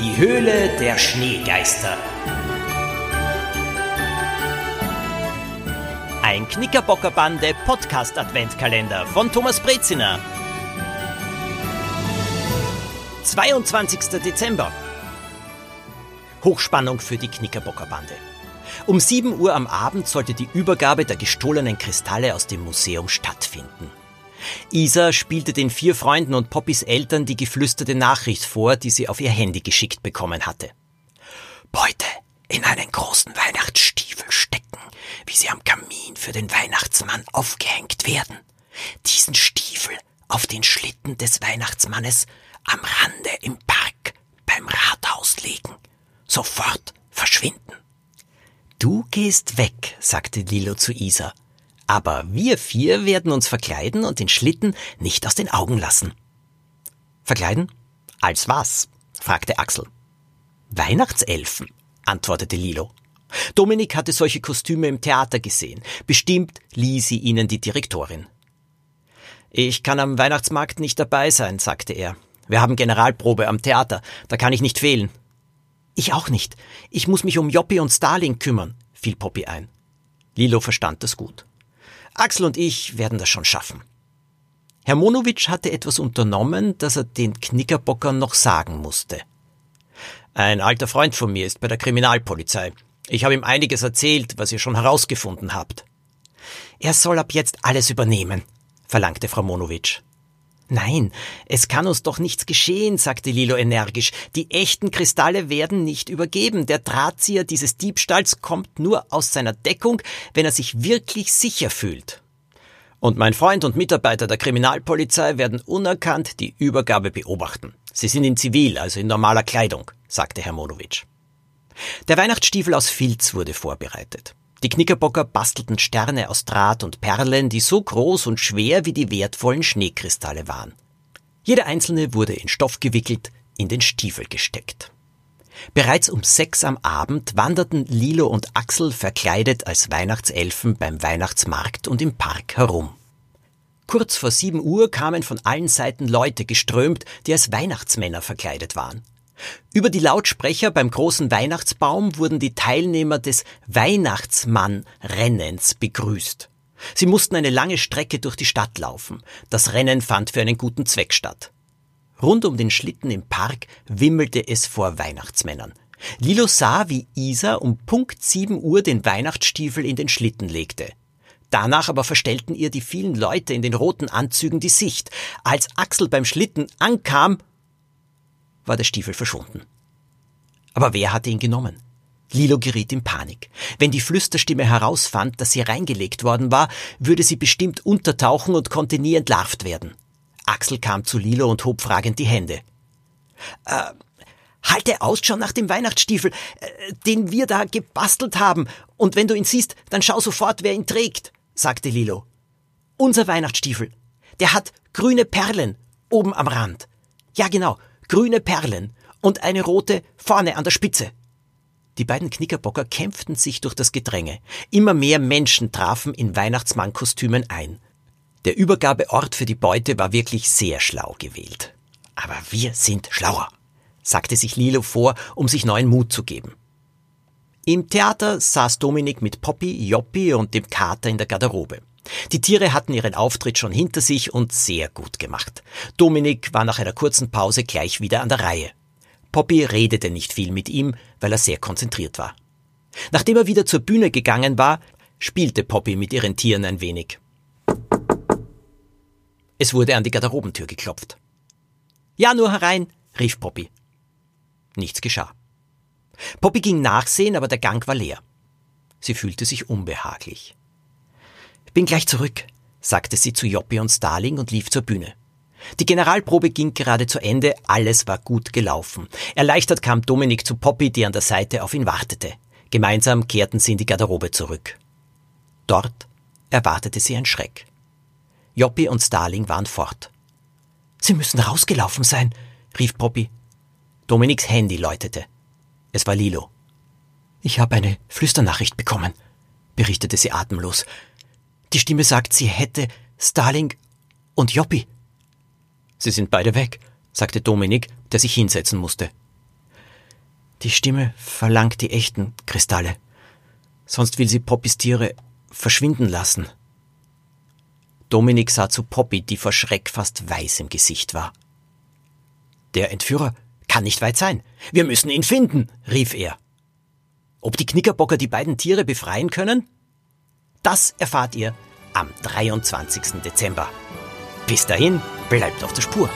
Die Höhle der Schneegeister. Ein Knickerbockerbande Podcast Adventkalender von Thomas Breziner. 22. Dezember. Hochspannung für die Knickerbockerbande. Um 7 Uhr am Abend sollte die Übergabe der gestohlenen Kristalle aus dem Museum stattfinden. Isa spielte den vier Freunden und Poppys Eltern die geflüsterte Nachricht vor, die sie auf ihr Handy geschickt bekommen hatte. Beute in einen großen Weihnachtsstiefel stecken, wie sie am Kamin für den Weihnachtsmann aufgehängt werden. Diesen Stiefel auf den Schlitten des Weihnachtsmannes am Rande im Park beim Rathaus legen. Sofort verschwinden. Du gehst weg, sagte Lilo zu Isa. Aber wir vier werden uns verkleiden und den Schlitten nicht aus den Augen lassen. Verkleiden? Als was? fragte Axel. Weihnachtselfen, antwortete Lilo. Dominik hatte solche Kostüme im Theater gesehen. Bestimmt lieh sie ihnen die Direktorin. Ich kann am Weihnachtsmarkt nicht dabei sein, sagte er. Wir haben Generalprobe am Theater, da kann ich nicht fehlen. Ich auch nicht. Ich muss mich um Joppi und Starling kümmern, fiel Poppy ein. Lilo verstand das gut. Axel und ich werden das schon schaffen. Herr Monowitsch hatte etwas unternommen, das er den Knickerbockern noch sagen musste. Ein alter Freund von mir ist bei der Kriminalpolizei. Ich habe ihm einiges erzählt, was ihr schon herausgefunden habt. Er soll ab jetzt alles übernehmen, verlangte Frau Monowitsch. Nein, es kann uns doch nichts geschehen, sagte Lilo energisch. Die echten Kristalle werden nicht übergeben. Der Drahtzieher dieses Diebstahls kommt nur aus seiner Deckung, wenn er sich wirklich sicher fühlt. Und mein Freund und Mitarbeiter der Kriminalpolizei werden unerkannt die Übergabe beobachten. Sie sind in Zivil, also in normaler Kleidung, sagte Herr Monowitsch. Der Weihnachtsstiefel aus Filz wurde vorbereitet. Die Knickerbocker bastelten Sterne aus Draht und Perlen, die so groß und schwer wie die wertvollen Schneekristalle waren. Jeder einzelne wurde in Stoff gewickelt, in den Stiefel gesteckt. Bereits um sechs am Abend wanderten Lilo und Axel verkleidet als Weihnachtselfen beim Weihnachtsmarkt und im Park herum. Kurz vor sieben Uhr kamen von allen Seiten Leute geströmt, die als Weihnachtsmänner verkleidet waren. Über die Lautsprecher beim großen Weihnachtsbaum wurden die Teilnehmer des Weihnachtsmann-Rennens begrüßt. Sie mussten eine lange Strecke durch die Stadt laufen. Das Rennen fand für einen guten Zweck statt. Rund um den Schlitten im Park wimmelte es vor Weihnachtsmännern. Lilo sah, wie Isa um Punkt sieben Uhr den Weihnachtsstiefel in den Schlitten legte. Danach aber verstellten ihr die vielen Leute in den roten Anzügen die Sicht. Als Axel beim Schlitten ankam, war der Stiefel verschwunden. Aber wer hatte ihn genommen? Lilo geriet in Panik. Wenn die Flüsterstimme herausfand, dass sie reingelegt worden war, würde sie bestimmt untertauchen und konnte nie entlarvt werden. Axel kam zu Lilo und hob fragend die Hände. Äh, halte Ausschau nach dem Weihnachtsstiefel, äh, den wir da gebastelt haben, und wenn du ihn siehst, dann schau sofort, wer ihn trägt, sagte Lilo. Unser Weihnachtsstiefel. Der hat grüne Perlen oben am Rand. Ja, genau, grüne Perlen und eine rote vorne an der Spitze. Die beiden Knickerbocker kämpften sich durch das Gedränge. Immer mehr Menschen trafen in Weihnachtsmannkostümen ein. Der Übergabeort für die Beute war wirklich sehr schlau gewählt. Aber wir sind schlauer, sagte sich Lilo vor, um sich neuen Mut zu geben. Im Theater saß Dominik mit Poppy, Joppi und dem Kater in der Garderobe. Die Tiere hatten ihren Auftritt schon hinter sich und sehr gut gemacht. Dominik war nach einer kurzen Pause gleich wieder an der Reihe. Poppy redete nicht viel mit ihm, weil er sehr konzentriert war. Nachdem er wieder zur Bühne gegangen war, spielte Poppy mit ihren Tieren ein wenig. Es wurde an die Garderobentür geklopft. Ja, nur herein, rief Poppy. Nichts geschah. Poppy ging nachsehen, aber der Gang war leer. Sie fühlte sich unbehaglich. Bin gleich zurück, sagte sie zu Joppi und Starling und lief zur Bühne. Die Generalprobe ging gerade zu Ende, alles war gut gelaufen. Erleichtert kam Dominik zu Poppy, die an der Seite auf ihn wartete. Gemeinsam kehrten sie in die Garderobe zurück. Dort erwartete sie ein Schreck. Joppi und Starling waren fort. Sie müssen rausgelaufen sein, rief Poppy. Dominiks Handy läutete. Es war Lilo. Ich habe eine Flüsternachricht bekommen, berichtete sie atemlos. Die Stimme sagt, sie hätte Starling und Joppi. Sie sind beide weg, sagte Dominik, der sich hinsetzen musste. Die Stimme verlangt die echten Kristalle. Sonst will sie Poppys Tiere verschwinden lassen. Dominik sah zu Poppy, die vor Schreck fast weiß im Gesicht war. Der Entführer kann nicht weit sein. Wir müssen ihn finden, rief er. Ob die Knickerbocker die beiden Tiere befreien können? Das erfahrt ihr am 23. Dezember. Bis dahin, bleibt auf der Spur.